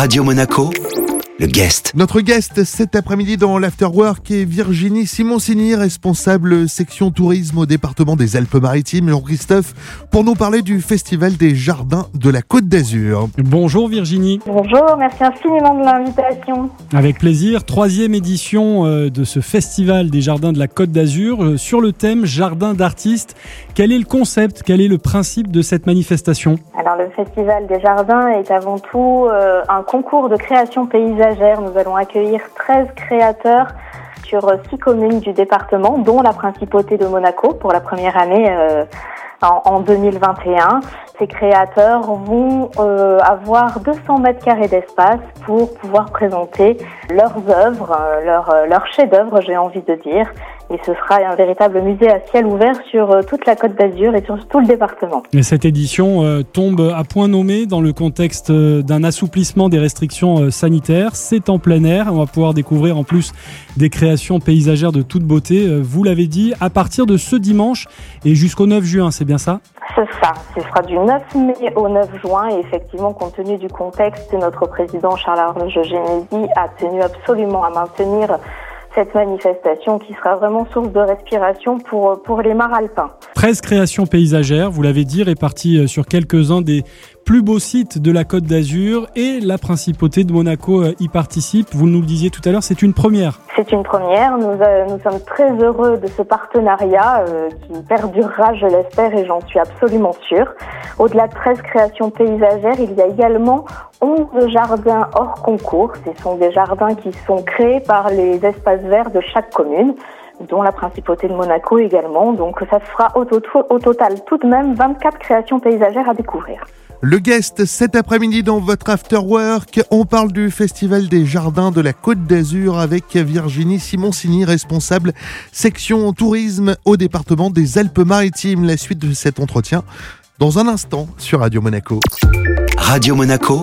Radio Monaco, le guest. Notre guest cet après-midi dans l'Afterwork est Virginie Simoncini, responsable section tourisme au département des Alpes-Maritimes. Jean-Christophe, pour nous parler du Festival des Jardins de la Côte d'Azur. Bonjour Virginie. Bonjour, merci infiniment de l'invitation. Avec plaisir, troisième édition euh, de ce Festival des Jardins de la Côte d'Azur euh, sur le thème Jardin d'artistes. Quel est le concept, quel est le principe de cette manifestation? Alors le Festival des Jardins est avant tout euh, un concours de création Nous allons accueillir 13 créateurs sur 6 communes du département, dont la principauté de Monaco pour la première année en, en 2021. Ces créateurs vont euh, avoir 200 mètres carrés d'espace pour pouvoir présenter leurs œuvres, euh, leurs, euh, leurs chefs-d'œuvre, j'ai envie de dire. Et ce sera un véritable musée à ciel ouvert sur euh, toute la Côte d'Azur et sur tout le département. Et cette édition euh, tombe à point nommé dans le contexte euh, d'un assouplissement des restrictions sanitaires. C'est en plein air. On va pouvoir découvrir en plus des créations paysagères de toute beauté. Vous l'avez dit, à partir de ce dimanche et jusqu'au 9 juin, c'est bien ça? C'est ça. Ce sera du 9 mai au 9 juin. Et effectivement, compte tenu du contexte, notre président Charles-Arnaud Genesy a tenu absolument à maintenir cette manifestation qui sera vraiment source de respiration pour, pour les mares alpins. 13 créations paysagères, vous l'avez dit, réparties euh, sur quelques-uns des plus beaux sites de la Côte d'Azur et la principauté de Monaco euh, y participe. Vous nous le disiez tout à l'heure, c'est une première. C'est une première. Nous, euh, sommes très heureux de ce partenariat qui perdurera, je l'espère, et j'en suis absolument sûre. Au-delà de 13 créations paysagères, il y a également 11 jardins hors concours. Ce sont des jardins qui sont créés par les espaces verts de chaque commune dont la principauté de Monaco également. Donc ça fera au, to- au total tout de même 24 créations paysagères à découvrir. Le guest cet après-midi dans votre Afterwork, on parle du Festival des Jardins de la Côte d'Azur avec Virginie Simoncini, responsable section tourisme au département des Alpes-Maritimes. La suite de cet entretien dans un instant sur Radio Monaco. Radio Monaco,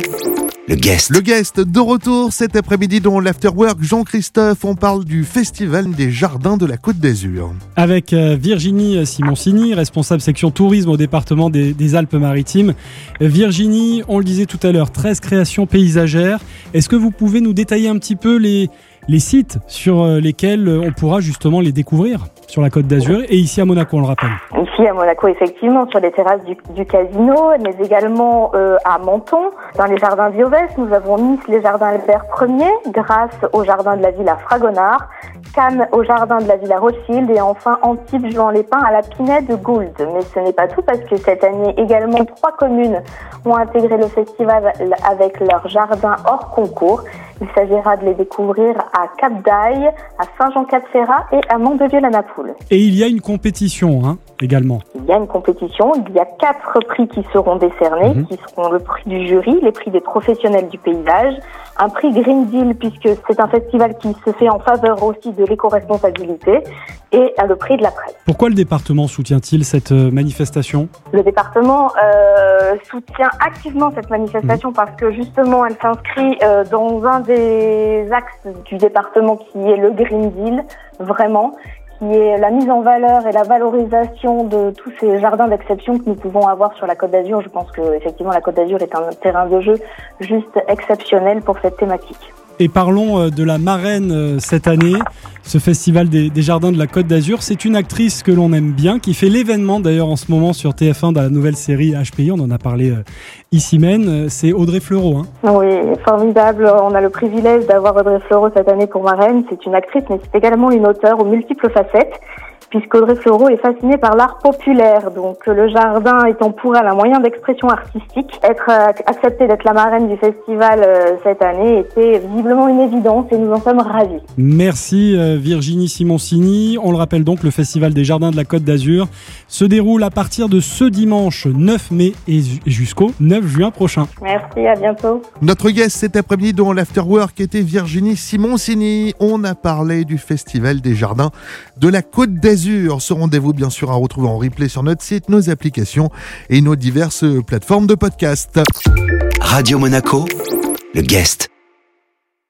le guest. Le guest de retour cet après-midi dans l'Afterwork, Jean-Christophe, on parle du Festival des Jardins de la Côte d'Azur. Avec euh, Virginie Simoncini, responsable section tourisme au département des, des Alpes-Maritimes. Virginie, on le disait tout à l'heure, 13 créations paysagères. Est-ce que vous pouvez nous détailler un petit peu les, les sites sur euh, lesquels on pourra justement les découvrir? Sur la Côte d'Azur et ici à Monaco, on le rappelle Ici à Monaco, effectivement, sur les terrasses du, casino, mais également euh, à Menton, dans les jardins d'Iovès. Nous avons Nice, les jardins Albert Ier, grâce au jardin de la ville à Fragonard, Cannes au jardin de la ville à Rothschild et enfin Antibes, Juan les Pins à la Pinède de Gould. Mais ce n'est pas tout parce que cette année également trois communes ont intégré le festival avec leur jardin hors concours. Il s'agira de les découvrir à Cap d'Aille, à Saint-Jean-Cap-Ferrat et à Mandelieu-la-Napoule. Et il y a une compétition hein, également. Il y a une compétition, il y a quatre prix qui seront décernés, Mhm. qui seront le prix du jury, les prix des professionnels du paysage, un prix Green Deal puisque c'est un festival qui se fait en faveur aussi de l'éco-responsabilité et euh, le prix de la presse. Pourquoi le département soutient-il cette euh, manifestation? Le département euh, soutient activement cette manifestation parce que justement elle s'inscrit euh, dans un des axes du département qui est le Green Deal, vraiment, qui est la mise en valeur et la valorisation de tous ces jardins d'exception que nous pouvons avoir sur la Côte d'Azur. Je pense que effectivement la Côte d'Azur est un terrain de jeu juste exceptionnel pour cette thématique. Et parlons euh, de la marraine euh, cette année, ce festival des, jardins de la Côte d'Azur. C'est une actrice que l'on aime bien, qui fait l'événement d'ailleurs en ce moment sur TF1 dans la nouvelle série HPI. On en a parlé euh, ici même. C'est Audrey Fleurot. Hein. Oui, formidable. On a le privilège d'avoir Audrey Fleurot cette année pour marraine. C'est une actrice, mais c'est également une auteure aux multiples facettes, puisqu'Audrey Fleurot est fascinée par l'art populaire. Donc, le jardin étant pour elle un moyen d'expression artistique, être euh, acceptée d'être la marraine du festival euh, cette année était visiblement une évidence et nous en sommes ravis. Merci euh, Virginie Simoncini. On le rappelle donc, le Festival des Jardins de la Côte d'Azur se déroule à partir de ce dimanche 9 mai et ju- jusqu'au 9 juin prochain. Merci, à bientôt. Notre guest cet après-midi dans l'Afterwork était Virginie Simoncini. On a parlé du Festival des Jardins de la Côte d'Azur. Ce rendez-vous, bien sûr, à retrouver en replay sur notre site, nos applications et nos diverses plateformes de podcast. Radio Monaco, le guest.